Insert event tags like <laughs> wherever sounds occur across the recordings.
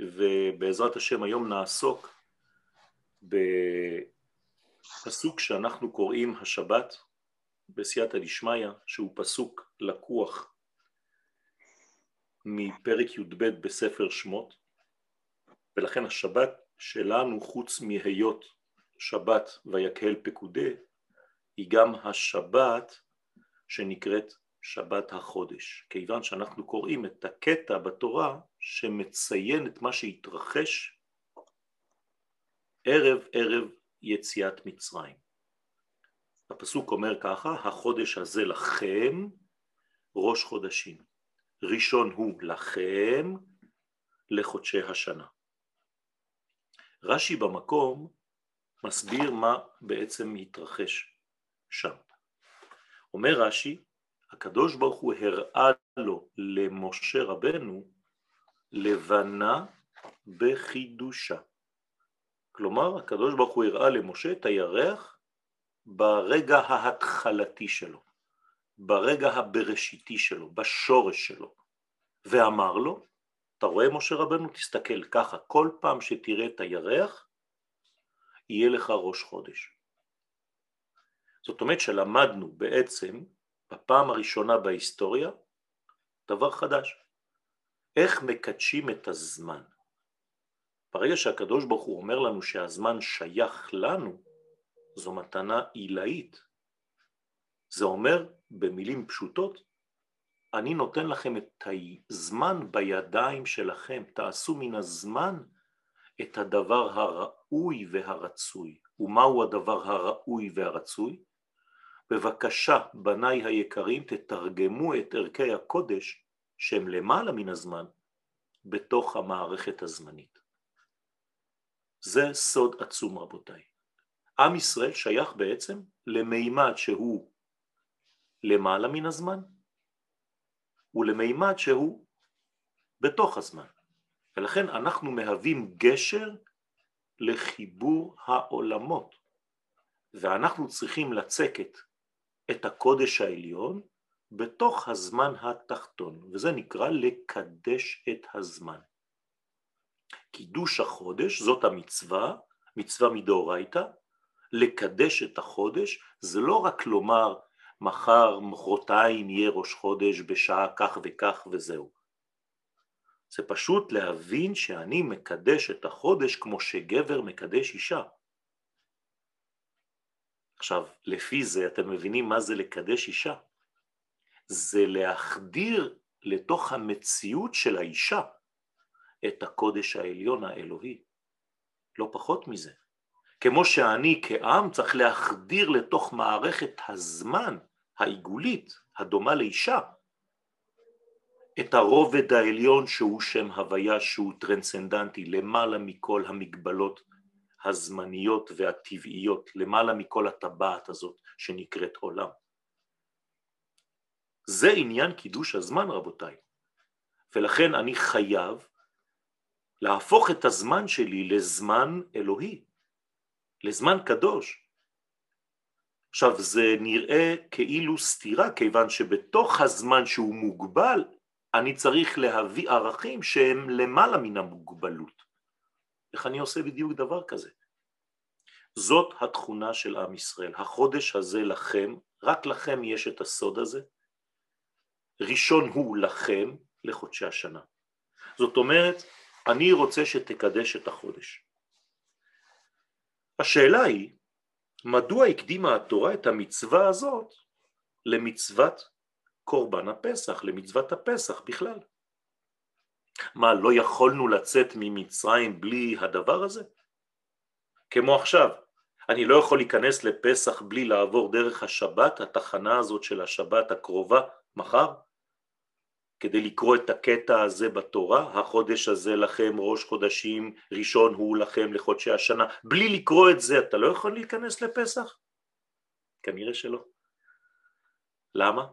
ובעזרת השם היום נעסוק בפסוק שאנחנו קוראים השבת בסייעתא דשמיא, שהוא פסוק לקוח מפרק י"ב בספר שמות, ולכן השבת שלנו חוץ מהיות שבת ויקהל פקודה, היא גם השבת שנקראת שבת החודש, כיוון שאנחנו קוראים את הקטע בתורה שמציין את מה שהתרחש ערב ערב יציאת מצרים. הפסוק אומר ככה, החודש הזה לכם ראש חודשים, ראשון הוא לכם לחודשי השנה. רש"י במקום מסביר מה בעצם התרחש שם. אומר רש"י, הקדוש ברוך הוא הראה לו למשה רבנו לבנה בחידושה. כלומר, הקדוש ברוך הוא הראה למשה את הירח ברגע ההתחלתי שלו, ברגע הבראשיתי שלו, בשורש שלו, ואמר לו, אתה רואה משה רבנו? תסתכל ככה, כל פעם שתראה את הירח, יהיה לך ראש חודש. זאת אומרת שלמדנו בעצם בפעם הראשונה בהיסטוריה דבר חדש. איך מקדשים את הזמן? ברגע שהקדוש ברוך הוא אומר לנו שהזמן שייך לנו, זו מתנה עילאית. זה אומר במילים פשוטות, אני נותן לכם את הזמן בידיים שלכם, תעשו מן הזמן את הדבר הראוי והרצוי. ומהו הדבר הראוי והרצוי? בבקשה, בניי היקרים, תתרגמו את ערכי הקודש שהם למעלה מן הזמן בתוך המערכת הזמנית. זה סוד עצום רבותיי. עם ישראל שייך בעצם למימד שהוא למעלה מן הזמן ולמימד שהוא בתוך הזמן. ולכן אנחנו מהווים גשר לחיבור העולמות ואנחנו צריכים לצקת את הקודש העליון בתוך הזמן התחתון, וזה נקרא לקדש את הזמן. קידוש החודש זאת המצווה, מצווה מדאורייתא, לקדש את החודש זה לא רק לומר מחר, מחרתיים יהיה ראש חודש בשעה כך וכך וזהו. זה פשוט להבין שאני מקדש את החודש כמו שגבר מקדש אישה. עכשיו, לפי זה אתם מבינים מה זה לקדש אישה. זה להחדיר לתוך המציאות של האישה את הקודש העליון האלוהי. לא פחות מזה. כמו שאני כעם צריך להחדיר לתוך מערכת הזמן העיגולית הדומה לאישה את הרובד העליון שהוא שם הוויה שהוא טרנסנדנטי למעלה מכל המגבלות הזמניות והטבעיות, למעלה מכל הטבעת הזאת שנקראת עולם. זה עניין קידוש הזמן רבותיי, ולכן אני חייב להפוך את הזמן שלי לזמן אלוהי, לזמן קדוש. עכשיו זה נראה כאילו סתירה כיוון שבתוך הזמן שהוא מוגבל אני צריך להביא ערכים שהם למעלה מן המוגבלות. איך אני עושה בדיוק דבר כזה? זאת התכונה של עם ישראל. החודש הזה לכם, רק לכם יש את הסוד הזה. ראשון הוא לכם לחודשי השנה. זאת אומרת, אני רוצה שתקדש את החודש. השאלה היא, מדוע הקדימה התורה את המצווה הזאת למצוות קורבן הפסח, למצוות הפסח בכלל? מה, לא יכולנו לצאת ממצרים בלי הדבר הזה? כמו עכשיו, אני לא יכול להיכנס לפסח בלי לעבור דרך השבת, התחנה הזאת של השבת הקרובה, מחר, כדי לקרוא את הקטע הזה בתורה, החודש הזה לכם ראש חודשים, ראשון הוא לכם לחודשי השנה, בלי לקרוא את זה אתה לא יכול להיכנס לפסח? כנראה שלא. למה?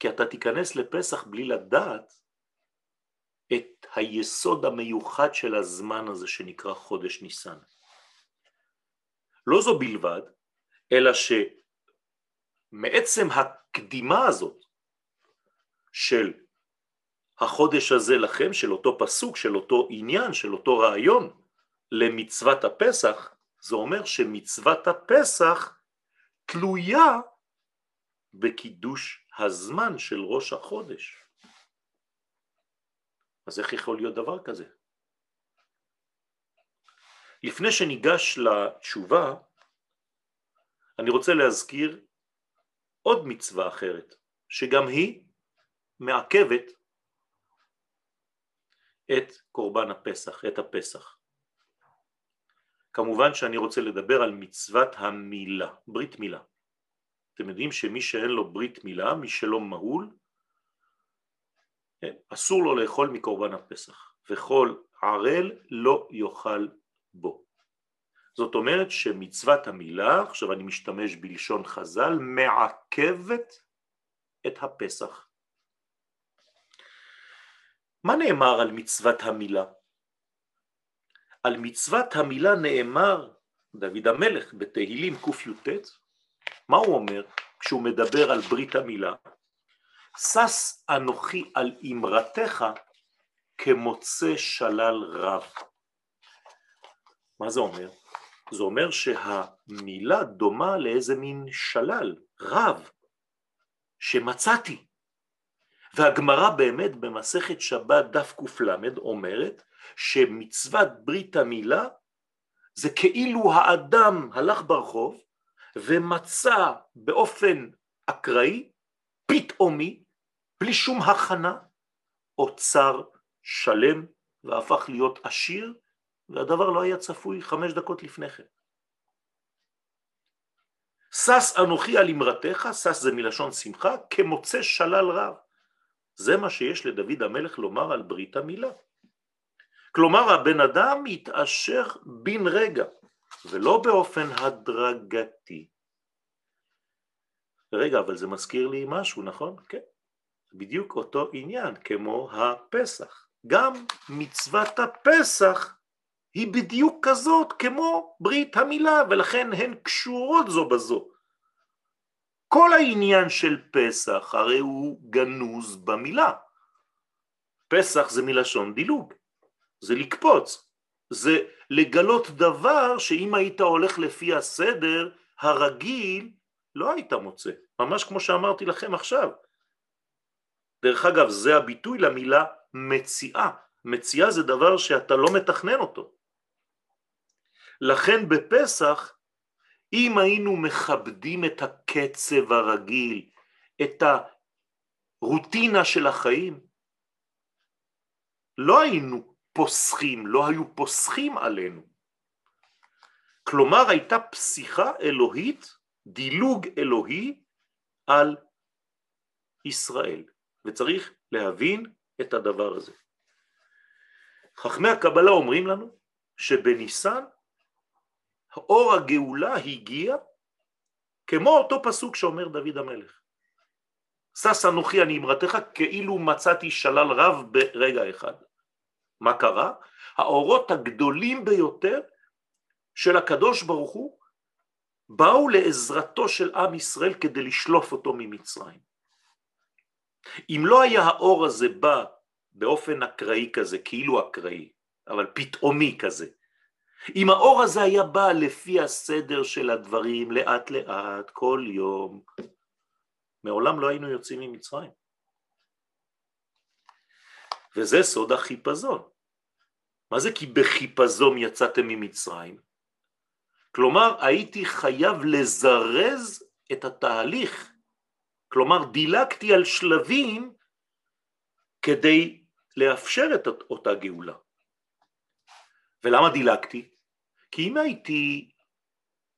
כי אתה תיכנס לפסח בלי לדעת את היסוד המיוחד של הזמן הזה שנקרא חודש ניסן. לא זו בלבד, אלא שמעצם הקדימה הזאת של החודש הזה לכם, של אותו פסוק, של אותו עניין, של אותו רעיון, למצוות הפסח, זה אומר שמצוות הפסח תלויה בקידוש הזמן של ראש החודש. אז איך יכול להיות דבר כזה? לפני שניגש לתשובה, אני רוצה להזכיר עוד מצווה אחרת, שגם היא מעכבת את קורבן הפסח, את הפסח. כמובן שאני רוצה לדבר על מצוות המילה, ברית מילה. אתם יודעים שמי שאין לו ברית מילה, מי שלא מהול, כן, אסור לו לאכול מקורבן הפסח, וכל ערל לא יאכל בו. זאת אומרת שמצוות המילה, עכשיו אני משתמש בלשון חז"ל, מעכבת את הפסח. מה נאמר על מצוות המילה? על מצוות המילה נאמר דוד המלך בתהילים קי"ט, מה הוא אומר כשהוא מדבר על ברית המילה? שש אנוכי על אמרתך כמוצא שלל רב. מה זה אומר? זה אומר שהמילה דומה לאיזה מין שלל, רב, שמצאתי. והגמרא באמת במסכת שבת דף ק"ל אומרת שמצוות ברית המילה זה כאילו האדם הלך ברחוב ומצא באופן אקראי, פתאומי, בלי שום הכנה, אוצר שלם והפך להיות עשיר והדבר לא היה צפוי חמש דקות לפני כן. שש אנוכי על אמרתך, שש זה מלשון שמחה, כמוצא שלל רב. זה מה שיש לדוד המלך לומר על ברית המילה. כלומר הבן אדם מתעשר בן רגע ולא באופן הדרגתי. רגע, אבל זה מזכיר לי משהו, נכון? כן. בדיוק אותו עניין כמו הפסח. גם מצוות הפסח היא בדיוק כזאת כמו ברית המילה ולכן הן קשורות זו בזו. כל העניין של פסח הרי הוא גנוז במילה. פסח זה מלשון דילוג, זה לקפוץ, זה לגלות דבר שאם היית הולך לפי הסדר הרגיל לא היית מוצא, ממש כמו שאמרתי לכם עכשיו. דרך אגב זה הביטוי למילה מציאה, מציאה זה דבר שאתה לא מתכנן אותו. לכן בפסח אם היינו מכבדים את הקצב הרגיל, את הרוטינה של החיים, לא היינו פוסחים, לא היו פוסחים עלינו. כלומר הייתה פסיכה אלוהית, דילוג אלוהי על ישראל, וצריך להבין את הדבר הזה. חכמי הקבלה אומרים לנו שבניסן אור הגאולה הגיע כמו אותו פסוק שאומר דוד המלך. שש אנוכי אני אמרתך כאילו מצאתי שלל רב ברגע אחד. מה קרה? האורות הגדולים ביותר של הקדוש ברוך הוא באו לעזרתו של עם ישראל כדי לשלוף אותו ממצרים. אם לא היה האור הזה בא באופן אקראי כזה, כאילו אקראי, אבל פתאומי כזה, אם האור הזה היה בא לפי הסדר של הדברים לאט לאט, כל יום, מעולם לא היינו יוצאים ממצרים. וזה סוד החיפזון. מה זה כי בחיפזון יצאתם ממצרים? כלומר הייתי חייב לזרז את התהליך, כלומר דילגתי על שלבים כדי לאפשר את אותה גאולה. ולמה דילגתי? כי אם הייתי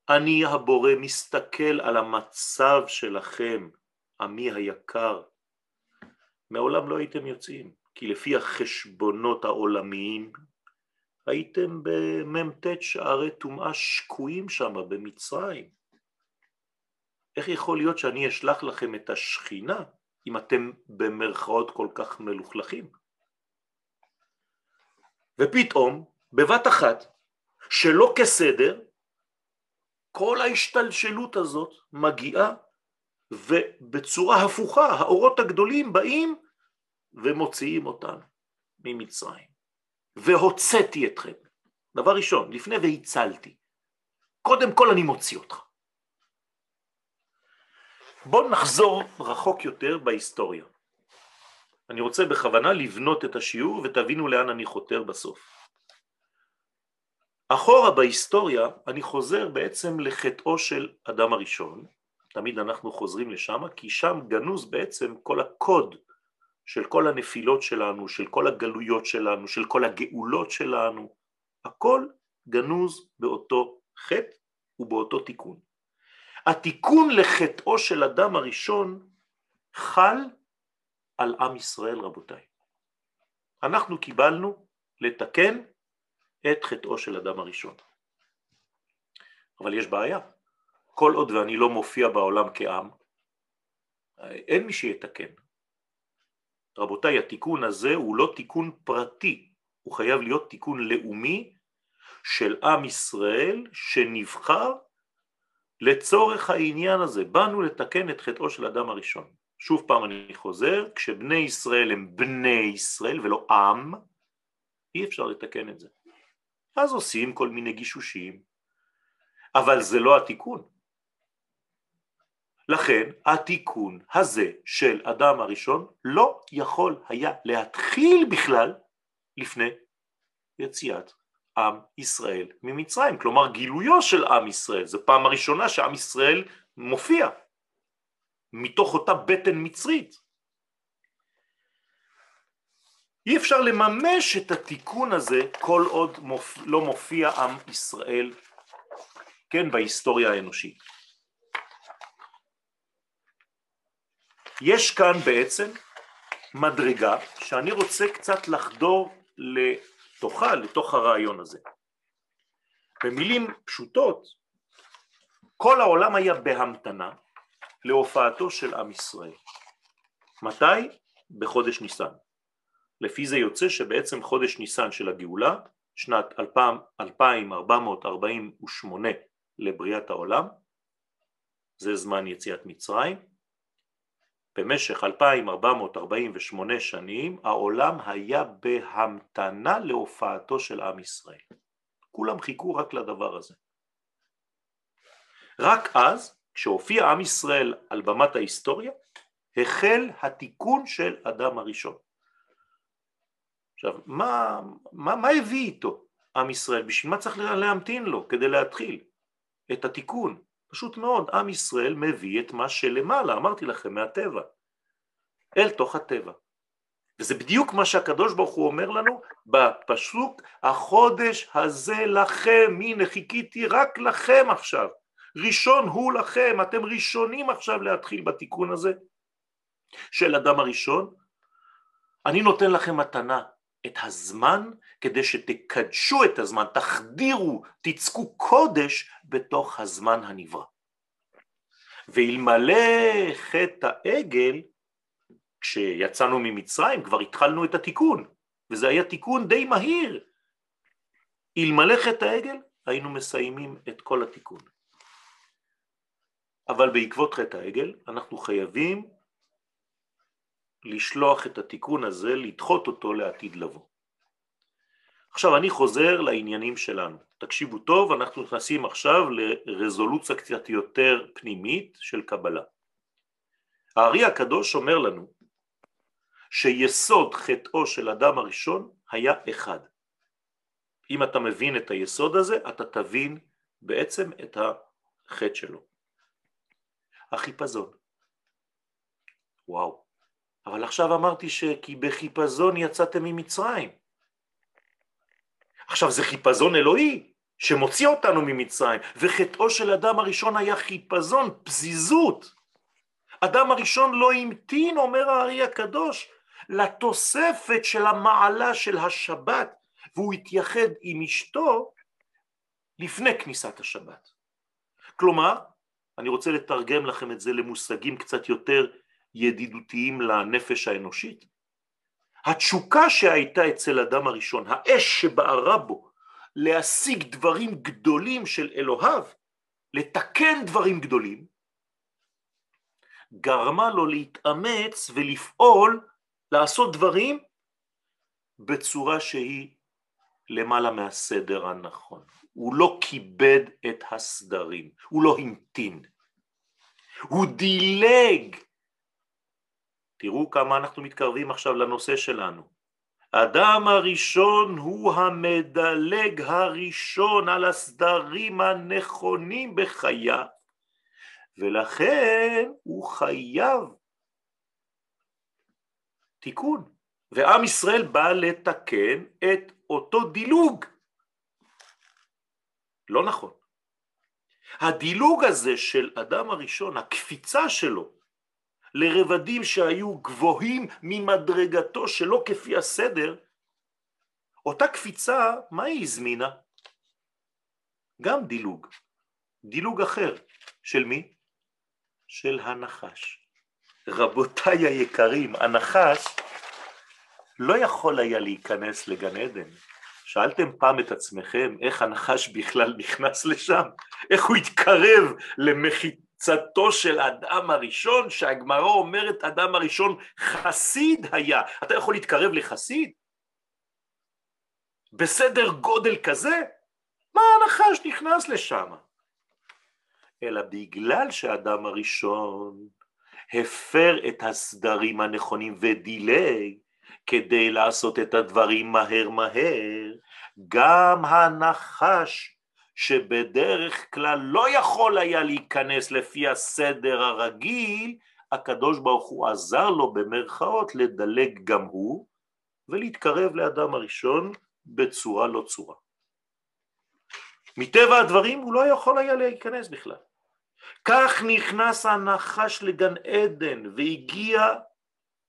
אני הבורא מסתכל על המצב שלכם, עמי היקר, מעולם לא הייתם יוצאים, כי לפי החשבונות העולמיים הייתם במ"ט שערי טומאה שקועים שם במצרים. איך יכול להיות שאני אשלח לכם את השכינה אם אתם במרכאות כל כך מלוכלכים? ופתאום, בבת אחת, שלא כסדר, כל ההשתלשלות הזאת מגיעה ובצורה הפוכה האורות הגדולים באים ומוציאים אותנו ממצרים, והוצאתי אתכם. דבר ראשון, לפני והצלתי. קודם כל אני מוציא אותך. בואו נחזור רחוק יותר בהיסטוריה. אני רוצה בכוונה לבנות את השיעור ותבינו לאן אני חותר בסוף. אחורה בהיסטוריה אני חוזר בעצם לחטאו של אדם הראשון, תמיד אנחנו חוזרים לשם, כי שם גנוז בעצם כל הקוד של כל הנפילות שלנו, של כל הגלויות שלנו, של כל הגאולות שלנו, הכל גנוז באותו חטא ובאותו תיקון. התיקון לחטאו של אדם הראשון חל על עם ישראל רבותיי. אנחנו קיבלנו לתקן את חטאו של אדם הראשון. אבל יש בעיה, כל עוד ואני לא מופיע בעולם כעם, אין מי שיתקן. רבותיי, התיקון הזה הוא לא תיקון פרטי, הוא חייב להיות תיקון לאומי של עם ישראל שנבחר לצורך העניין הזה. באנו לתקן את חטאו של אדם הראשון. שוב פעם אני חוזר, כשבני ישראל הם בני ישראל ולא עם, אי אפשר לתקן את זה. אז עושים כל מיני גישושים, אבל זה לא התיקון. לכן התיקון הזה של אדם הראשון לא יכול היה להתחיל בכלל לפני יציאת עם ישראל ממצרים, כלומר גילויו של עם ישראל, זו פעם הראשונה שעם ישראל מופיע מתוך אותה בטן מצרית. אי אפשר לממש את התיקון הזה כל עוד מופיע, לא מופיע עם ישראל, כן, בהיסטוריה האנושית. יש כאן בעצם מדרגה שאני רוצה קצת לחדור לתוכה, לתוך הרעיון הזה. במילים פשוטות, כל העולם היה בהמתנה להופעתו של עם ישראל. מתי? בחודש ניסן. לפי זה יוצא שבעצם חודש ניסן של הגאולה, שנת 2448 לבריאת העולם, זה זמן יציאת מצרים, במשך 2448 שנים העולם היה בהמתנה להופעתו של עם ישראל. כולם חיכו רק לדבר הזה. רק אז, כשהופיע עם ישראל על במת ההיסטוריה, החל התיקון של אדם הראשון. עכשיו, מה, מה, מה הביא איתו עם ישראל? בשביל מה צריך להמתין לו כדי להתחיל את התיקון? פשוט מאוד, עם ישראל מביא את מה שלמעלה, אמרתי לכם, מהטבע, אל תוך הטבע. וזה בדיוק מה שהקדוש ברוך הוא אומר לנו בפסוק, החודש הזה לכם, הנה חיכיתי רק לכם עכשיו, ראשון הוא לכם, אתם ראשונים עכשיו להתחיל בתיקון הזה של אדם הראשון, אני נותן לכם מתנה, את הזמן כדי שתקדשו את הזמן, תחדירו, תצקו קודש בתוך הזמן הנברא. ואלמלא חטא העגל, כשיצאנו ממצרים כבר התחלנו את התיקון, וזה היה תיקון די מהיר. אלמלא חטא העגל היינו מסיימים את כל התיקון. אבל בעקבות חטא העגל אנחנו חייבים לשלוח את התיקון הזה, לדחות אותו לעתיד לבוא. עכשיו אני חוזר לעניינים שלנו. תקשיבו טוב, אנחנו נכנסים עכשיו לרזולוציה קצת יותר פנימית של קבלה. הארי הקדוש אומר לנו שיסוד חטאו של אדם הראשון היה אחד. אם אתה מבין את היסוד הזה, אתה תבין בעצם את החטא שלו. החיפזון. וואו. אבל עכשיו אמרתי שכי בחיפזון יצאתם ממצרים. עכשיו זה חיפזון אלוהי שמוציא אותנו ממצרים, וחטאו של אדם הראשון היה חיפזון, פזיזות. אדם הראשון לא המתין, אומר הארי הקדוש, לתוספת של המעלה של השבת, והוא התייחד עם אשתו לפני כניסת השבת. כלומר, אני רוצה לתרגם לכם את זה למושגים קצת יותר ידידותיים לנפש האנושית. התשוקה שהייתה אצל אדם הראשון, האש שבערה בו להשיג דברים גדולים של אלוהיו, לתקן דברים גדולים, גרמה לו להתאמץ ולפעול לעשות דברים בצורה שהיא למעלה מהסדר הנכון. הוא לא כיבד את הסדרים, הוא לא המתין, הוא דילג. תראו כמה אנחנו מתקרבים עכשיו לנושא שלנו. אדם הראשון הוא המדלג הראשון על הסדרים הנכונים בחייו, ולכן הוא חייב תיקון, ועם ישראל בא לתקן את אותו דילוג. לא נכון. הדילוג הזה של אדם הראשון, הקפיצה שלו לרבדים שהיו גבוהים ממדרגתו שלא כפי הסדר, אותה קפיצה, מה היא הזמינה? גם דילוג, דילוג אחר, של מי? של הנחש. רבותיי היקרים, הנחש לא יכול היה להיכנס לגן עדן. שאלתם פעם את עצמכם איך הנחש בכלל נכנס לשם? איך הוא התקרב למחיצתו של אדם הראשון, שהגמרא אומרת אדם הראשון חסיד היה. אתה יכול להתקרב לחסיד? בסדר גודל כזה? מה הנחש נכנס לשם? אלא בגלל שהאדם הראשון הפר את הסדרים הנכונים ודילג כדי לעשות את הדברים מהר מהר, גם הנחש שבדרך כלל לא יכול היה להיכנס לפי הסדר הרגיל, הקדוש ברוך הוא עזר לו במרכאות לדלג גם הוא ולהתקרב לאדם הראשון בצורה לא צורה. מטבע הדברים הוא לא יכול היה להיכנס בכלל. כך נכנס הנחש לגן עדן והגיע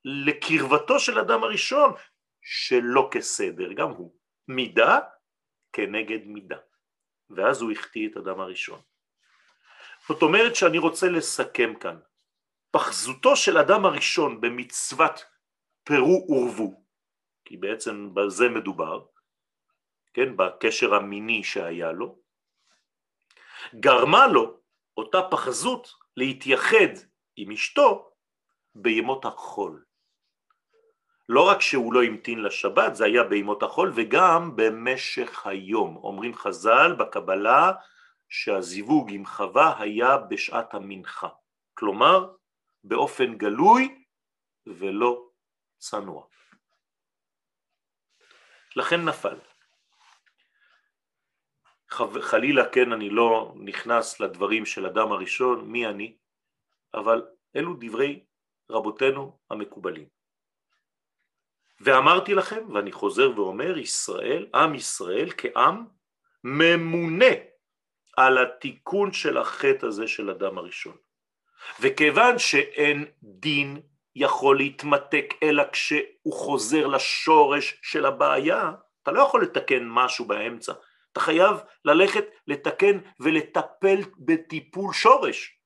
לקרבתו של אדם הראשון שלא כסדר, גם הוא. מידה כנגד מידה. ואז הוא החטיא את אדם הראשון. זאת אומרת שאני רוצה לסכם כאן. פחזותו של אדם הראשון במצוות פרו ורבו, כי בעצם בזה מדובר, כן, בקשר המיני שהיה לו, גרמה לו אותה פחזות להתייחד עם אשתו בימות החול. לא רק שהוא לא המתין לשבת, זה היה בימות החול וגם במשך היום. אומרים חז"ל בקבלה שהזיווג עם חווה היה בשעת המנחה, כלומר באופן גלוי ולא צנוע. לכן נפל. חלילה כן אני לא נכנס לדברים של אדם הראשון, מי אני, אבל אלו דברי רבותינו המקובלים. ואמרתי לכם, ואני חוזר ואומר, ישראל, עם ישראל כעם ממונה על התיקון של החטא הזה של אדם הראשון. וכיוון שאין דין יכול להתמתק אלא כשהוא חוזר לשורש של הבעיה, אתה לא יכול לתקן משהו באמצע, אתה חייב ללכת לתקן ולטפל בטיפול שורש.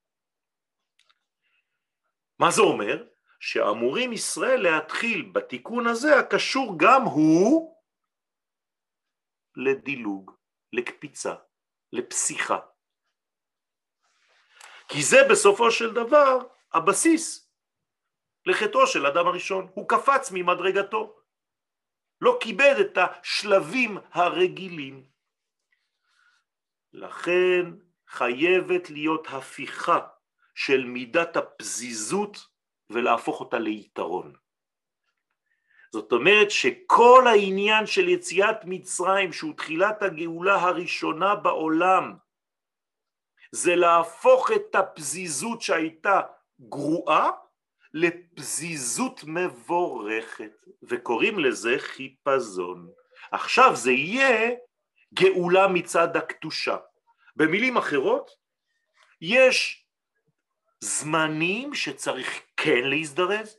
מה זה אומר? שאמורים ישראל להתחיל בתיקון הזה הקשור גם הוא לדילוג, לקפיצה, לפסיכה. כי זה בסופו של דבר הבסיס לחטאו של אדם הראשון, הוא קפץ ממדרגתו, לא כיבד את השלבים הרגילים. לכן חייבת להיות הפיכה של מידת הפזיזות ולהפוך אותה ליתרון. זאת אומרת שכל העניין של יציאת מצרים שהוא תחילת הגאולה הראשונה בעולם זה להפוך את הפזיזות שהייתה גרועה לפזיזות מבורכת וקוראים לזה חיפזון. עכשיו זה יהיה גאולה מצד הקדושה. במילים אחרות יש זמנים שצריך כן להזדרז,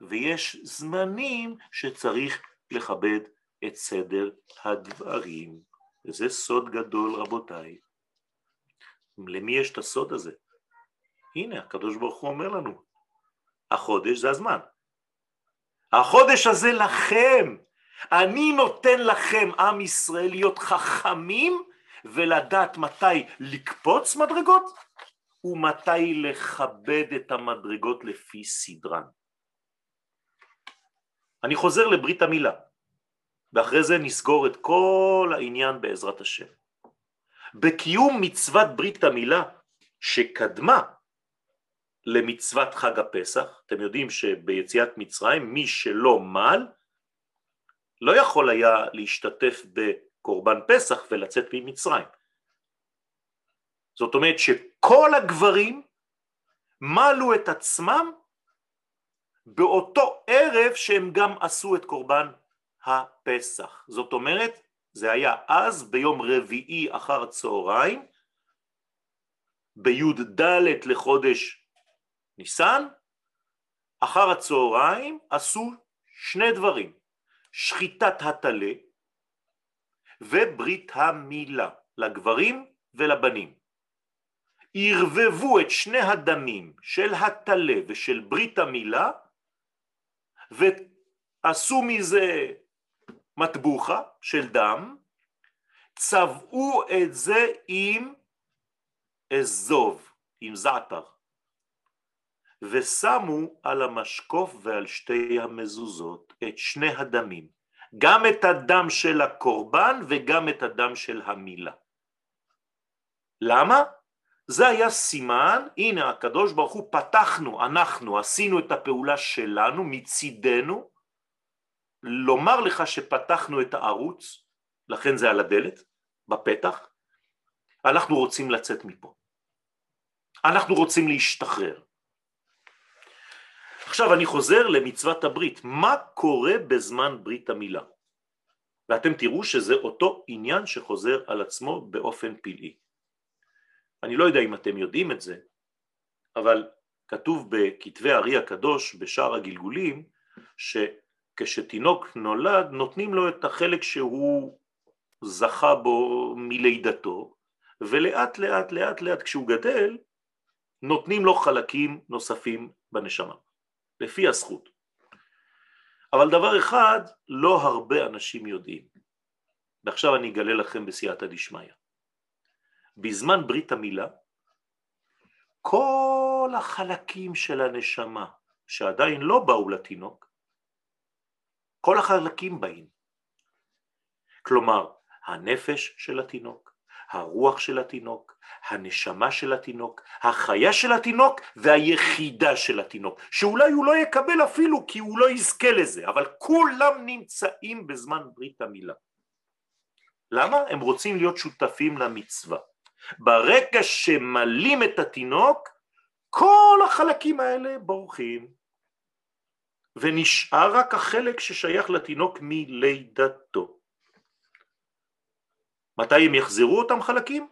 ויש זמנים שצריך לכבד את סדר הדברים. וזה סוד גדול רבותיי. למי יש את הסוד הזה? הנה הקדוש ברוך הוא אומר לנו, החודש זה הזמן. החודש הזה לכם, אני נותן לכם עם ישראל להיות חכמים ולדעת מתי לקפוץ מדרגות ומתי לכבד את המדרגות לפי סדרן. אני חוזר לברית המילה, ואחרי זה נסגור את כל העניין בעזרת השם. בקיום מצוות ברית המילה שקדמה למצוות חג הפסח, אתם יודעים שביציאת מצרים מי שלא מל לא יכול היה להשתתף בקורבן פסח ולצאת ממצרים. זאת אומרת שכל הגברים מלו את עצמם באותו ערב שהם גם עשו את קורבן הפסח. זאת אומרת, זה היה אז ביום רביעי אחר הצהריים, בי"ד לחודש ניסן, אחר הצהריים עשו שני דברים, שחיטת הטלה וברית המילה לגברים ולבנים. ערבבו את שני הדמים של הטלה ושל ברית המילה ועשו מזה מטבוחה של דם, צבעו את זה עם אזוב, עם זעתר, ושמו על המשקוף ועל שתי המזוזות את שני הדמים, גם את הדם של הקורבן וגם את הדם של המילה. למה? זה היה סימן, הנה הקדוש ברוך הוא פתחנו, אנחנו עשינו את הפעולה שלנו מצידנו, לומר לך שפתחנו את הערוץ, לכן זה על הדלת, בפתח, אנחנו רוצים לצאת מפה. אנחנו רוצים להשתחרר. עכשיו אני חוזר למצוות הברית, מה קורה בזמן ברית המילה? ואתם תראו שזה אותו עניין שחוזר על עצמו באופן פלאי. אני לא יודע אם אתם יודעים את זה, אבל כתוב בכתבי הארי הקדוש בשער הגלגולים שכשתינוק נולד נותנים לו את החלק שהוא זכה בו מלידתו ולאט לאט לאט לאט כשהוא גדל נותנים לו חלקים נוספים בנשמה, לפי הזכות. אבל דבר אחד לא הרבה אנשים יודעים, ועכשיו אני אגלה לכם בסייעתא דשמיא. בזמן ברית המילה, כל החלקים של הנשמה שעדיין לא באו לתינוק, כל החלקים באים. כלומר, הנפש של התינוק, הרוח של התינוק, הנשמה של התינוק, החיה של התינוק והיחידה של התינוק, שאולי הוא לא יקבל אפילו כי הוא לא יזכה לזה, אבל כולם נמצאים בזמן ברית המילה. למה? הם רוצים להיות שותפים למצווה. ברגע שמלים את התינוק, כל החלקים האלה בורחים, ונשאר רק החלק ששייך לתינוק מלידתו. מתי הם יחזרו אותם חלקים?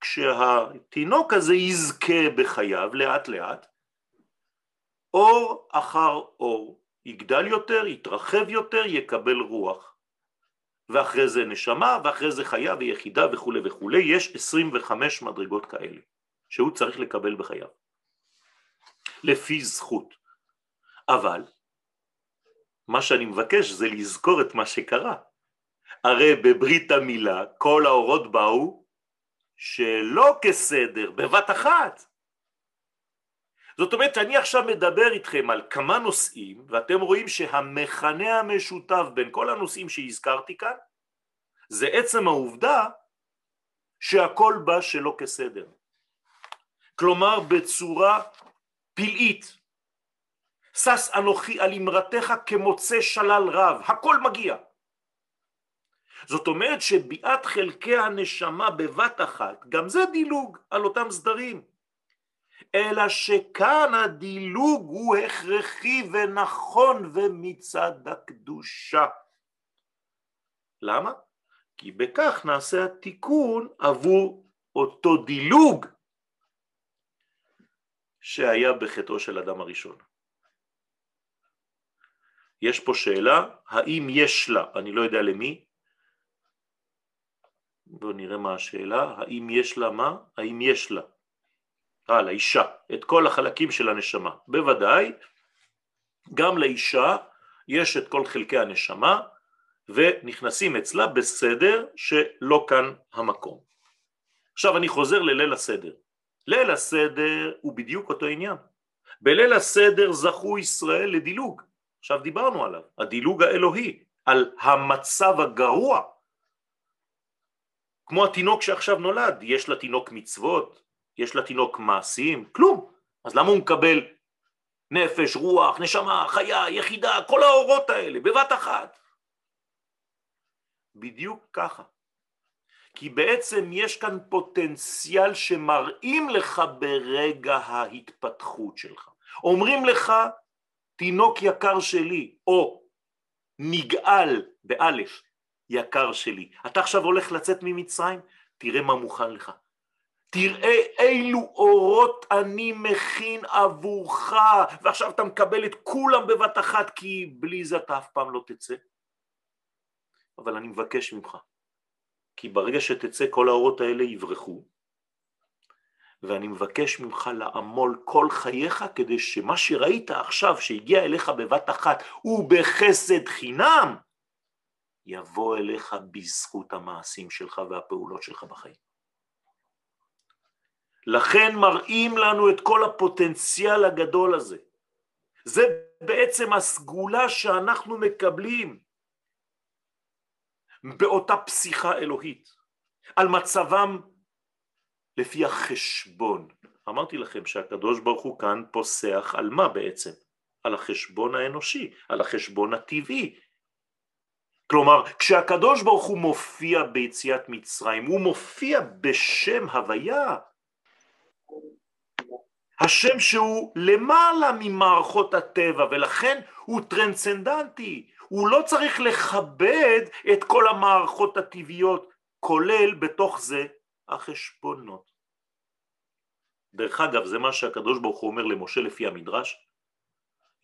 כשהתינוק הזה יזכה בחייו לאט לאט, אור אחר אור, יגדל יותר, יתרחב יותר, יקבל רוח. ואחרי זה נשמה, ואחרי זה חיה ויחידה וכולי וכולי, יש 25 מדרגות כאלה, שהוא צריך לקבל בחייו, לפי זכות. אבל, מה שאני מבקש זה לזכור את מה שקרה. הרי בברית המילה כל האורות באו שלא כסדר, בבת אחת. זאת אומרת שאני עכשיו מדבר איתכם על כמה נושאים ואתם רואים שהמכנה המשותף בין כל הנושאים שהזכרתי כאן זה עצם העובדה שהכל בא שלא כסדר. כלומר בצורה פלאית. שש אנוכי על אמרתך כמוצא שלל רב, הכל מגיע. זאת אומרת שביאת חלקי הנשמה בבת אחת, גם זה דילוג על אותם סדרים. אלא שכאן הדילוג הוא הכרחי ונכון ומצד הקדושה. למה? כי בכך נעשה התיקון עבור אותו דילוג שהיה בחטאו של אדם הראשון. יש פה שאלה, האם יש לה, אני לא יודע למי, בואו נראה מה השאלה, האם יש לה מה? האם יש לה, אה, לאישה, את כל החלקים של הנשמה. בוודאי, גם לאישה יש את כל חלקי הנשמה ונכנסים אצלה בסדר שלא כאן המקום. עכשיו אני חוזר לליל הסדר. ליל הסדר הוא בדיוק אותו עניין. בליל הסדר זכו ישראל לדילוג. עכשיו דיברנו עליו, הדילוג האלוהי, על המצב הגרוע. כמו התינוק שעכשיו נולד, יש לתינוק מצוות, יש לתינוק מעשים, כלום. אז למה הוא מקבל נפש, רוח, נשמה, חיה, יחידה, כל האורות האלה, בבת אחת? בדיוק ככה. כי בעצם יש כאן פוטנציאל שמראים לך ברגע ההתפתחות שלך. אומרים לך, תינוק יקר שלי, או נגאל באלף, יקר שלי, אתה עכשיו הולך לצאת ממצרים, תראה מה מוכן לך. תראה אילו אורות אני מכין עבורך, ועכשיו אתה מקבל את כולם בבת אחת, כי בלי זה אתה אף פעם לא תצא. אבל אני מבקש ממך, כי ברגע שתצא כל האורות האלה יברחו, ואני מבקש ממך לעמול כל חייך כדי שמה שראית עכשיו שהגיע אליך בבת אחת ובחסד חינם, יבוא אליך בזכות המעשים שלך והפעולות שלך בחיים. לכן מראים לנו את כל הפוטנציאל הגדול הזה. זה בעצם הסגולה שאנחנו מקבלים באותה פסיכה אלוהית, על מצבם לפי החשבון. אמרתי לכם שהקדוש ברוך הוא כאן פוסח על מה בעצם? על החשבון האנושי, על החשבון הטבעי. כלומר, כשהקדוש ברוך הוא מופיע ביציאת מצרים, הוא מופיע בשם הוויה. השם שהוא למעלה ממערכות הטבע ולכן הוא טרנסצנדנטי, הוא לא צריך לכבד את כל המערכות הטבעיות, כולל בתוך זה החשבונות. דרך אגב, זה מה שהקדוש ברוך הוא אומר למשה לפי המדרש,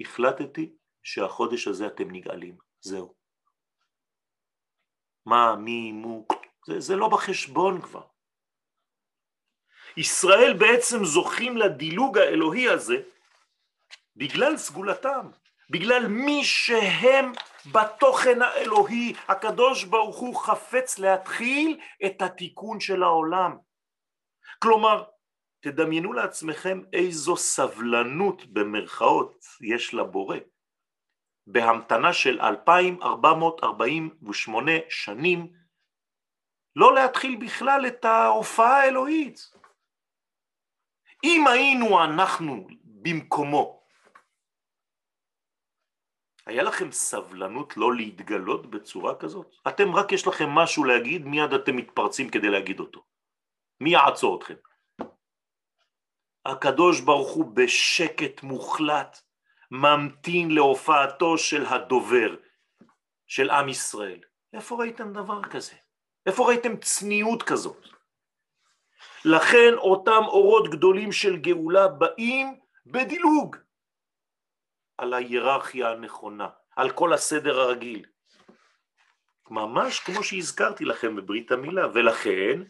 החלטתי שהחודש הזה אתם נגאלים, זהו. מה, מי, מו, זה, זה לא בחשבון כבר. ישראל בעצם זוכים לדילוג האלוהי הזה בגלל סגולתם, בגלל מי שהם בתוכן האלוהי, הקדוש ברוך הוא חפץ להתחיל את התיקון של העולם. כלומר, תדמיינו לעצמכם איזו סבלנות במרכאות יש לבורא. בהמתנה של 2448 שנים, לא להתחיל בכלל את ההופעה האלוהית. אם היינו אנחנו במקומו, היה לכם סבלנות לא להתגלות בצורה כזאת? אתם רק יש לכם משהו להגיד, מיד אתם מתפרצים כדי להגיד אותו. מי יעצור אתכם? הקדוש ברוך הוא בשקט מוחלט ממתין להופעתו של הדובר, של עם ישראל. איפה ראיתם דבר כזה? איפה ראיתם צניעות כזאת? לכן אותם אורות גדולים של גאולה באים בדילוג על ההיררכיה הנכונה, על כל הסדר הרגיל. ממש כמו שהזכרתי לכם בברית המילה, ולכן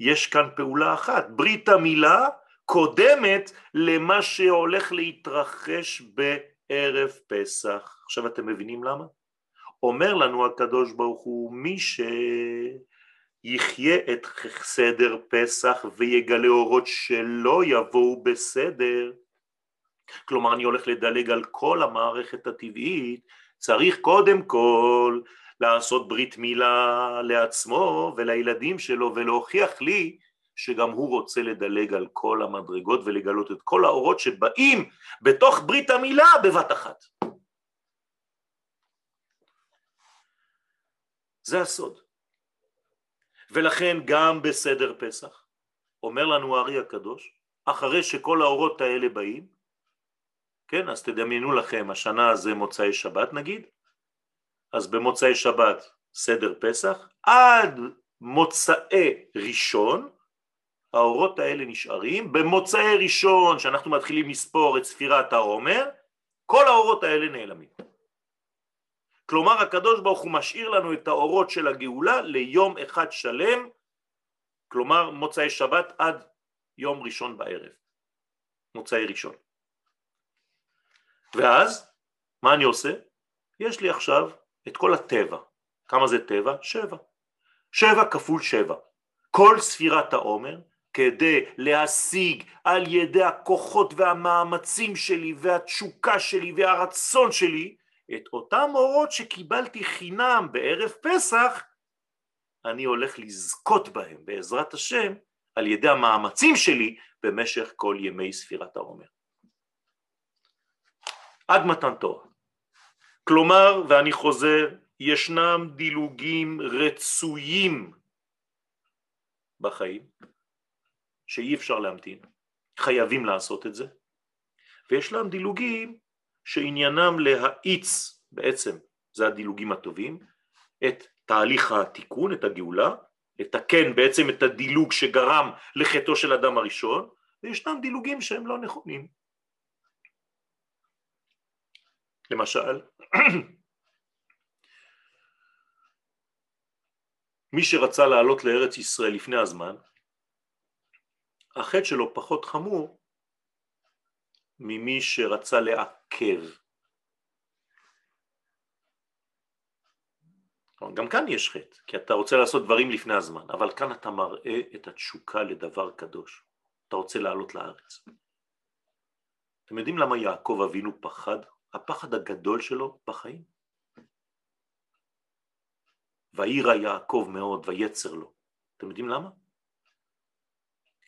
יש כאן פעולה אחת, ברית המילה קודמת למה שהולך להתרחש בערב פסח. עכשיו אתם מבינים למה? אומר לנו הקדוש ברוך הוא, מי שיחיה את סדר פסח ויגלה אורות שלא יבואו בסדר, כלומר אני הולך לדלג על כל המערכת הטבעית, צריך קודם כל לעשות ברית מילה לעצמו ולילדים שלו ולהוכיח לי שגם הוא רוצה לדלג על כל המדרגות ולגלות את כל האורות שבאים בתוך ברית המילה בבת אחת. זה הסוד. ולכן גם בסדר פסח, אומר לנו הארי הקדוש, אחרי שכל האורות האלה באים, כן, אז תדמיינו לכם, השנה זה מוצאי שבת נגיד, אז במוצאי שבת סדר פסח, עד מוצאי ראשון האורות האלה נשארים, במוצאי ראשון שאנחנו מתחילים לספור את ספירת העומר, כל האורות האלה נעלמים. כלומר הקדוש ברוך הוא משאיר לנו את האורות של הגאולה ליום אחד שלם, כלומר מוצאי שבת עד יום ראשון בערב, מוצאי ראשון. ואז, מה אני עושה? יש לי עכשיו את כל הטבע. כמה זה טבע? שבע. שבע כפול שבע. כל ספירת העומר כדי להשיג על ידי הכוחות והמאמצים שלי והתשוקה שלי והרצון שלי את אותם אורות שקיבלתי חינם בערב פסח, אני הולך לזכות בהם בעזרת השם על ידי המאמצים שלי במשך כל ימי ספירת העומר. עד מתן תורה. כלומר, ואני חוזר, ישנם דילוגים רצויים בחיים שאי אפשר להמתין, חייבים לעשות את זה, וישנם דילוגים שעניינם להאיץ בעצם, זה הדילוגים הטובים, את תהליך התיקון, את הגאולה, לתקן בעצם את הדילוג שגרם לחטאו של אדם הראשון, וישנם דילוגים שהם לא נכונים. למשל, <clears throat> מי שרצה לעלות לארץ ישראל לפני הזמן, החטא שלו פחות חמור ממי שרצה לעכב. גם כאן יש חטא, כי אתה רוצה לעשות דברים לפני הזמן, אבל כאן אתה מראה את התשוקה לדבר קדוש. אתה רוצה לעלות לארץ. אתם יודעים למה יעקב אבינו פחד? הפחד הגדול שלו בחיים. ויירא יעקב מאוד ויצר לו. אתם יודעים למה?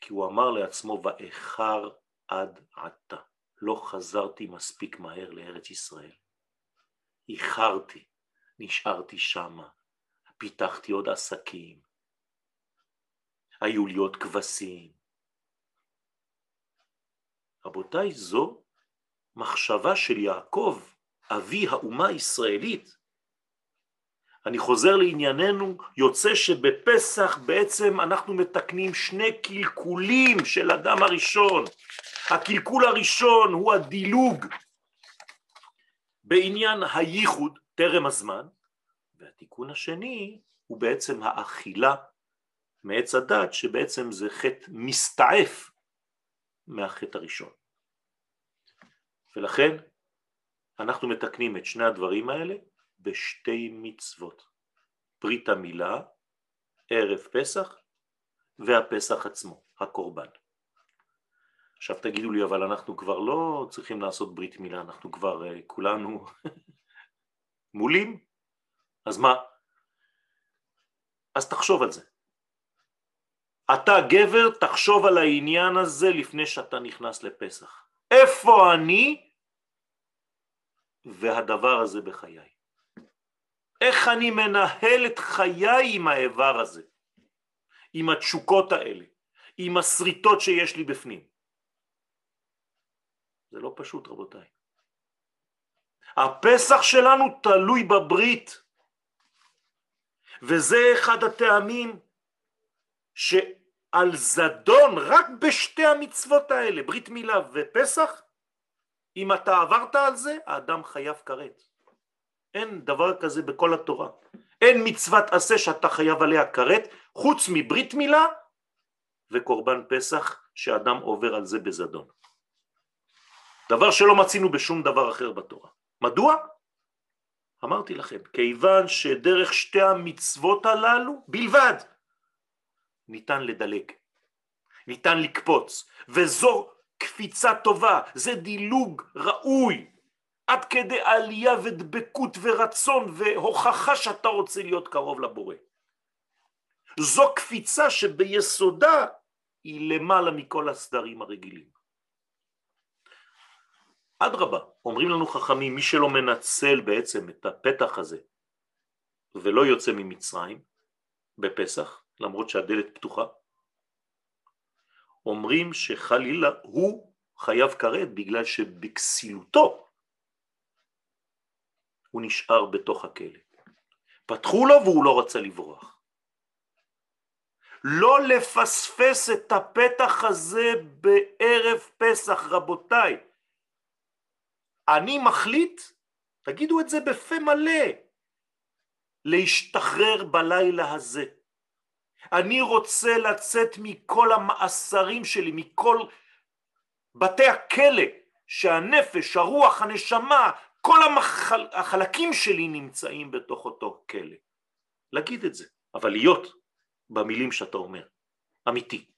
כי הוא אמר לעצמו ואיחר עד עתה. לא חזרתי מספיק מהר לארץ ישראל. איחרתי, נשארתי שמה, פיתחתי עוד עסקים, היו לי עוד כבשים. רבותיי, זו מחשבה של יעקב, אבי האומה הישראלית. אני חוזר לענייננו, יוצא שבפסח בעצם אנחנו מתקנים שני קלקולים של אדם הראשון. הקלקול הראשון הוא הדילוג בעניין הייחוד, טרם הזמן, והתיקון השני הוא בעצם האכילה מעץ הדת, שבעצם זה חטא מסתעף מהחטא הראשון. ולכן אנחנו מתקנים את שני הדברים האלה בשתי מצוות, ברית המילה, ערב פסח והפסח עצמו, הקורבן. עכשיו תגידו לי, אבל אנחנו כבר לא צריכים לעשות ברית מילה, אנחנו כבר uh, כולנו <laughs> מולים, אז מה? אז תחשוב על זה. אתה גבר, תחשוב על העניין הזה לפני שאתה נכנס לפסח. איפה אני והדבר הזה בחיי? איך אני מנהל את חיי עם האיבר הזה, עם התשוקות האלה, עם השריטות שיש לי בפנים? זה לא פשוט רבותיי. הפסח שלנו תלוי בברית, וזה אחד הטעמים שעל זדון רק בשתי המצוות האלה, ברית מילה ופסח, אם אתה עברת על זה, האדם חייב כרת. אין דבר כזה בכל התורה. אין מצוות עשה שאתה חייב עליה כרת, חוץ מברית מילה וקורבן פסח שאדם עובר על זה בזדון. דבר שלא מצינו בשום דבר אחר בתורה. מדוע? אמרתי לכם, כיוון שדרך שתי המצוות הללו בלבד ניתן לדלג, ניתן לקפוץ, וזו קפיצה טובה, זה דילוג ראוי, עד כדי עלייה ודבקות ורצון והוכחה שאתה רוצה להיות קרוב לבורא. זו קפיצה שביסודה היא למעלה מכל הסדרים הרגילים. אדרבה, אומרים לנו חכמים, מי שלא מנצל בעצם את הפתח הזה ולא יוצא ממצרים בפסח, למרות שהדלת פתוחה, אומרים שחלילה הוא חייב כרת בגלל שבכסילותו הוא נשאר בתוך הכלא. פתחו לו והוא לא רצה לברוח. לא לפספס את הפתח הזה בערב פסח, רבותיי. אני מחליט, תגידו את זה בפה מלא, להשתחרר בלילה הזה. אני רוצה לצאת מכל המאסרים שלי, מכל בתי הכלא שהנפש, הרוח, הנשמה, כל המחל... החלקים שלי נמצאים בתוך אותו כלא. להגיד את זה, אבל להיות במילים שאתה אומר, אמיתי.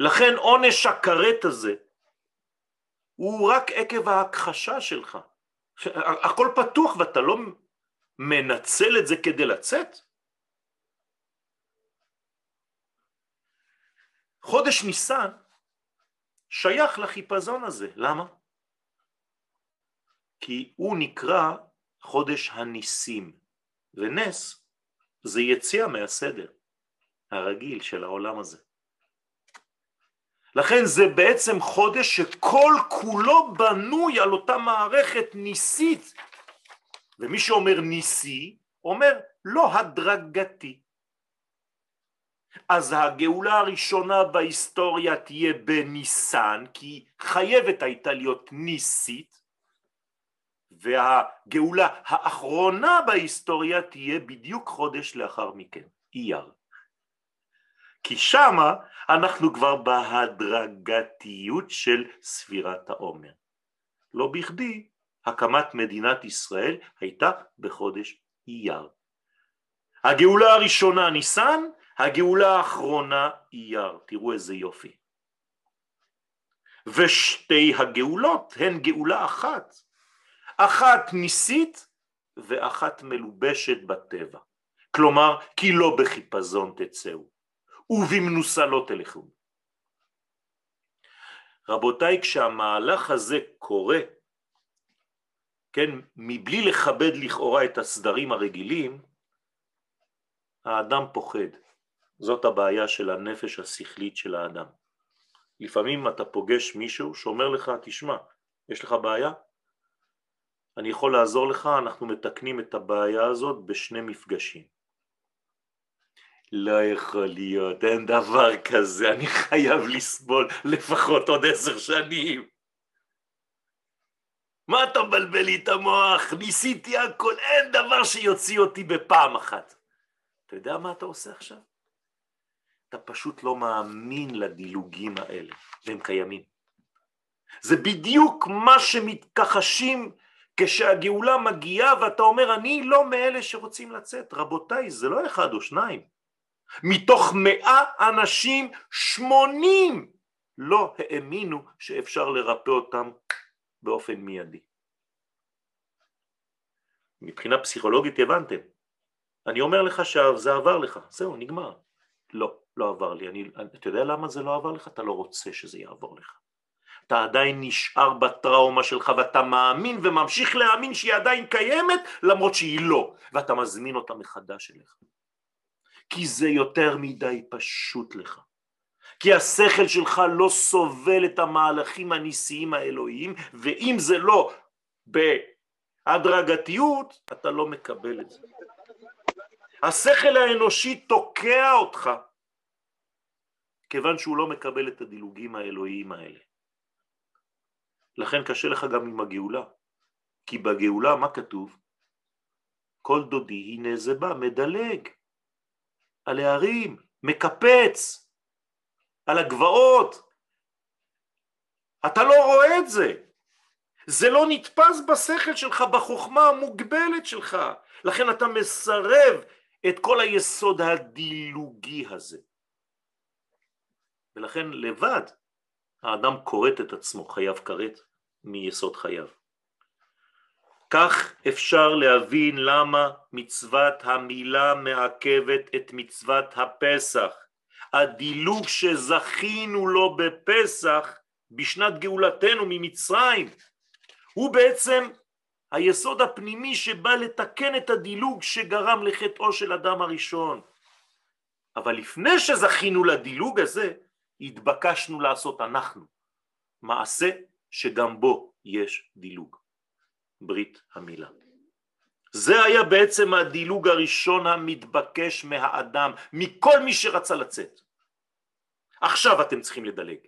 לכן עונש הכרת הזה הוא רק עקב ההכחשה שלך. הכל פתוח ואתה לא מנצל את זה כדי לצאת? חודש ניסן שייך לחיפזון הזה, למה? כי הוא נקרא חודש הניסים, ונס זה יציאה מהסדר הרגיל של העולם הזה. לכן זה בעצם חודש שכל כולו בנוי על אותה מערכת ניסית, ומי שאומר ניסי אומר לא הדרגתי. אז הגאולה הראשונה בהיסטוריה תהיה בניסן, כי חייבת הייתה להיות ניסית, והגאולה האחרונה בהיסטוריה תהיה בדיוק חודש לאחר מכן, אייר. כי שמה אנחנו כבר בהדרגתיות של ספירת העומר. לא בכדי הקמת מדינת ישראל הייתה בחודש אייר. הגאולה הראשונה ניסן, הגאולה האחרונה אייר. תראו איזה יופי. ושתי הגאולות הן גאולה אחת. אחת ניסית ואחת מלובשת בטבע. כלומר, כי לא בחיפזון תצאו. ובמנוסה לא תלכו. רבותיי, כשהמהלך הזה קורה, כן, מבלי לכבד לכאורה את הסדרים הרגילים, האדם פוחד. זאת הבעיה של הנפש השכלית של האדם. לפעמים אתה פוגש מישהו שאומר לך, תשמע, יש לך בעיה? אני יכול לעזור לך, אנחנו מתקנים את הבעיה הזאת בשני מפגשים. לא יכול להיות, אין דבר כזה, אני חייב לסבול לפחות עוד עשר שנים. מה אתה מבלבל לי את המוח? ניסיתי הכל, אין דבר שיוציא אותי בפעם אחת. אתה יודע מה אתה עושה עכשיו? אתה פשוט לא מאמין לדילוגים האלה, והם קיימים. זה בדיוק מה שמתכחשים כשהגאולה מגיעה ואתה אומר אני לא מאלה שרוצים לצאת. רבותיי, זה לא אחד או שניים. מתוך מאה אנשים שמונים לא האמינו שאפשר לרפא אותם באופן מיידי. מבחינה פסיכולוגית הבנתם. אני אומר לך שזה עבר לך, זהו, נגמר. לא, לא עבר לי. אני, אתה יודע למה זה לא עבר לך? אתה לא רוצה שזה יעבור לך. אתה עדיין נשאר בטראומה שלך ואתה מאמין וממשיך להאמין שהיא עדיין קיימת למרות שהיא לא, ואתה מזמין אותה מחדש אליך. כי זה יותר מדי פשוט לך. כי השכל שלך לא סובל את המהלכים הניסיים האלוהיים, ואם זה לא בהדרגתיות, אתה לא מקבל את זה. השכל האנושי תוקע אותך, כיוון שהוא לא מקבל את הדילוגים האלוהיים האלה. לכן קשה לך גם עם הגאולה, כי בגאולה מה כתוב? כל דודי הנה זה בא, מדלג. על הערים, מקפץ, על הגבעות. אתה לא רואה את זה. זה לא נתפס בשכל שלך, בחוכמה המוגבלת שלך. לכן אתה מסרב את כל היסוד הדילוגי הזה. ולכן לבד האדם כורת את עצמו, חייב כרת מיסוד חייו. כך אפשר להבין למה מצוות המילה מעכבת את מצוות הפסח. הדילוג שזכינו לו בפסח בשנת גאולתנו ממצרים הוא בעצם היסוד הפנימי שבא לתקן את הדילוג שגרם לחטאו של אדם הראשון. אבל לפני שזכינו לדילוג הזה, התבקשנו לעשות אנחנו מעשה שגם בו יש דילוג. ברית המילה. זה היה בעצם הדילוג הראשון המתבקש מהאדם, מכל מי שרצה לצאת. עכשיו אתם צריכים לדלג.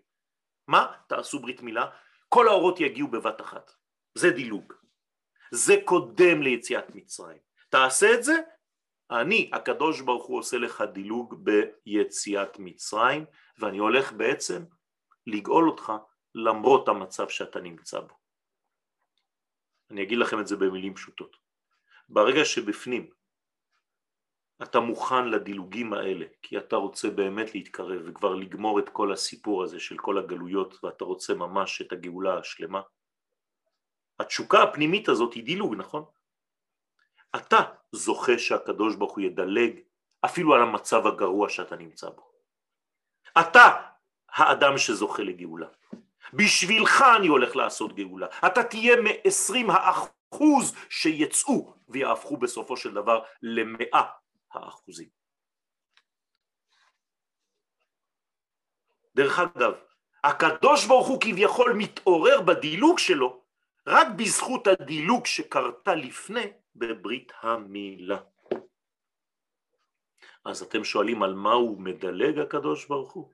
מה? תעשו ברית מילה, כל האורות יגיעו בבת אחת. זה דילוג. זה קודם ליציאת מצרים. תעשה את זה, אני, הקדוש ברוך הוא עושה לך דילוג ביציאת מצרים, ואני הולך בעצם לגאול אותך למרות המצב שאתה נמצא בו. אני אגיד לכם את זה במילים פשוטות. ברגע שבפנים אתה מוכן לדילוגים האלה, כי אתה רוצה באמת להתקרב וכבר לגמור את כל הסיפור הזה של כל הגלויות ואתה רוצה ממש את הגאולה השלמה, התשוקה הפנימית הזאת היא דילוג, נכון? אתה זוכה שהקדוש ברוך הוא ידלג אפילו על המצב הגרוע שאתה נמצא בו. אתה האדם שזוכה לגאולה. בשבילך אני הולך לעשות גאולה. אתה תהיה מ-20 האחוז שיצאו ויהפכו בסופו של דבר למאה האחוזים. דרך אגב, הקדוש ברוך הוא כביכול מתעורר בדילוג שלו רק בזכות הדילוג שקרתה לפני בברית המילה. אז אתם שואלים על מה הוא מדלג הקדוש ברוך הוא?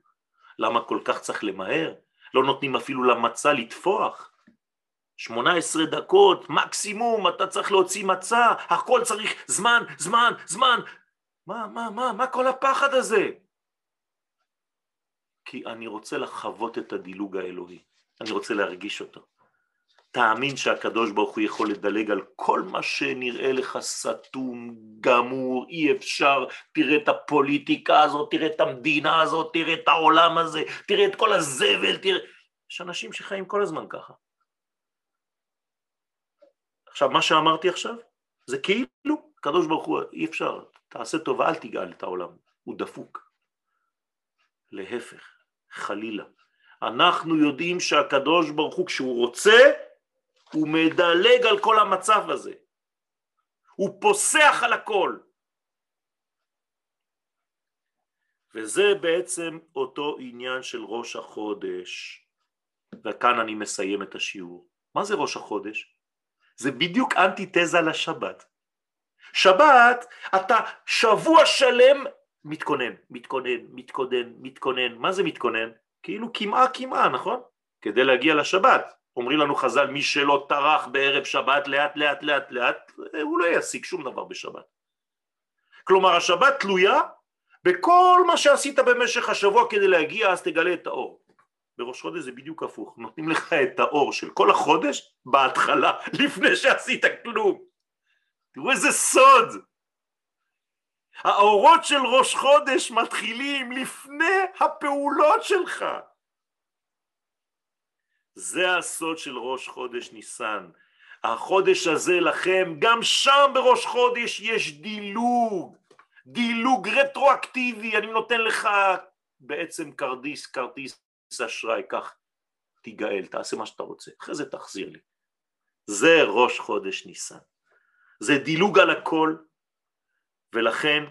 למה כל כך צריך למהר? לא נותנים אפילו למצה לטפוח. 18 דקות מקסימום אתה צריך להוציא מצה, הכל צריך זמן, זמן, זמן. מה, מה, מה, מה כל הפחד הזה? כי אני רוצה לחוות את הדילוג האלוהי, אני רוצה להרגיש אותו. תאמין שהקדוש ברוך הוא יכול לדלג על כל מה שנראה לך סתום, גמור, אי אפשר, תראה את הפוליטיקה הזאת, תראה את המדינה הזאת, תראה את העולם הזה, תראה את כל הזבל, תראה... יש אנשים שחיים כל הזמן ככה. עכשיו, מה שאמרתי עכשיו, זה כאילו, הקדוש ברוך הוא, אי אפשר, תעשה טובה, אל תגאל את העולם, הוא דפוק. להפך, חלילה. אנחנו יודעים שהקדוש ברוך הוא, כשהוא רוצה, הוא מדלג על כל המצב הזה, הוא פוסח על הכל. וזה בעצם אותו עניין של ראש החודש, וכאן אני מסיים את השיעור. מה זה ראש החודש? זה בדיוק אנטיתזה לשבת. שבת, אתה שבוע שלם מתכונן, מתכונן, מתכונן, מתכונן. מה זה מתכונן? כאילו כמעה כמעה, נכון? כדי להגיע לשבת. אומרים לנו חז"ל, מי שלא טרח בערב שבת לאט לאט לאט לאט, הוא לא ישיג שום דבר בשבת. כלומר השבת תלויה בכל מה שעשית במשך השבוע כדי להגיע, אז תגלה את האור. בראש חודש זה בדיוק הפוך, נותנים לך את האור של כל החודש בהתחלה, <laughs> לפני שעשית כלום. תראו איזה סוד. האורות של ראש חודש מתחילים לפני הפעולות שלך. זה הסוד של ראש חודש ניסן. החודש הזה לכם, גם שם בראש חודש יש דילוג, דילוג רטרואקטיבי, אני נותן לך בעצם כרטיס, כרטיס אשראי, כך תיגאל, תעשה מה שאתה רוצה, אחרי זה תחזיר לי. זה ראש חודש ניסן. זה דילוג על הכל, ולכן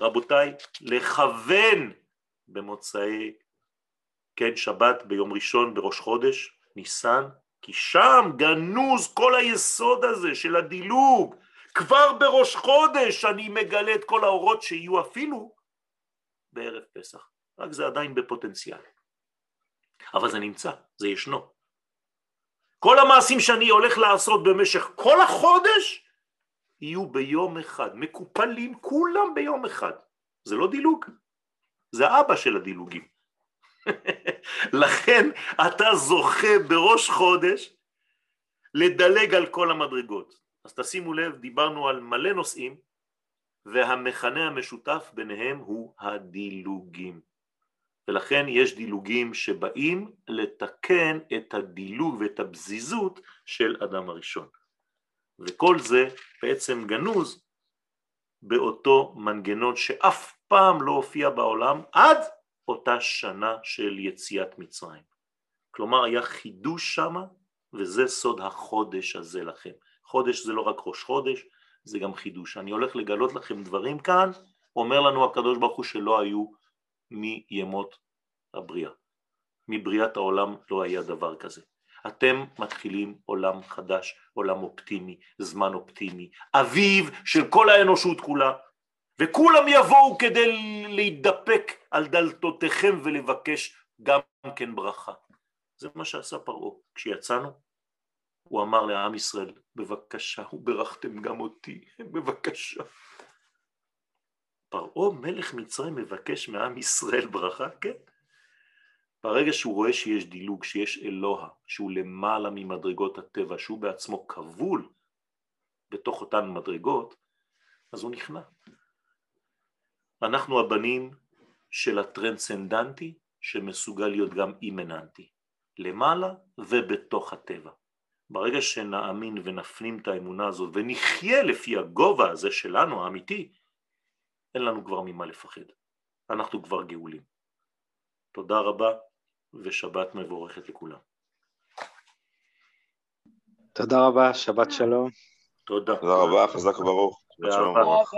רבותיי, לכוון במוצאי כן, שבת ביום ראשון בראש חודש, ניסן, כי שם גנוז כל היסוד הזה של הדילוג. כבר בראש חודש אני מגלה את כל האורות שיהיו אפילו בערב פסח. רק זה עדיין בפוטנציאל. אבל זה נמצא, זה ישנו. כל המעשים שאני הולך לעשות במשך כל החודש יהיו ביום אחד, מקופלים כולם ביום אחד. זה לא דילוג, זה אבא של הדילוגים. <laughs> לכן אתה זוכה בראש חודש לדלג על כל המדרגות. אז תשימו לב, דיברנו על מלא נושאים והמכנה המשותף ביניהם הוא הדילוגים. ולכן יש דילוגים שבאים לתקן את הדילוג ואת הבזיזות של אדם הראשון. וכל זה בעצם גנוז באותו מנגנון שאף פעם לא הופיע בעולם עד אותה שנה של יציאת מצרים. כלומר היה חידוש שם וזה סוד החודש הזה לכם. חודש זה לא רק ראש חודש, זה גם חידוש. אני הולך לגלות לכם דברים כאן, אומר לנו הקדוש ברוך הוא שלא היו מימות הבריאה. מבריאת העולם לא היה דבר כזה. אתם מתחילים עולם חדש, עולם אופטימי, זמן אופטימי, אביב של כל האנושות כולה, וכולם יבואו כדי להידפק על דלתותיכם ולבקש גם כן ברכה. זה מה שעשה פרעה. כשיצאנו, הוא אמר לעם ישראל, בבקשה, וברכתם גם אותי, <laughs> בבקשה. פרעה מלך מצרים מבקש מעם ישראל ברכה, כן. ברגע שהוא רואה שיש דילוג, שיש אלוה, שהוא למעלה ממדרגות הטבע, שהוא בעצמו כבול בתוך אותן מדרגות, אז הוא נכנע. אנחנו הבנים של הטרנסצנדנטי שמסוגל להיות גם אימננטי, למעלה ובתוך הטבע. ברגע שנאמין ונפנים את האמונה הזאת ונחיה לפי הגובה הזה שלנו האמיתי, אין לנו כבר ממה לפחד. אנחנו כבר גאולים. תודה רבה ושבת מבורכת לכולם. תודה רבה, שבת שלום. תודה. תודה רבה, חזק וברוך. שלום וברוך.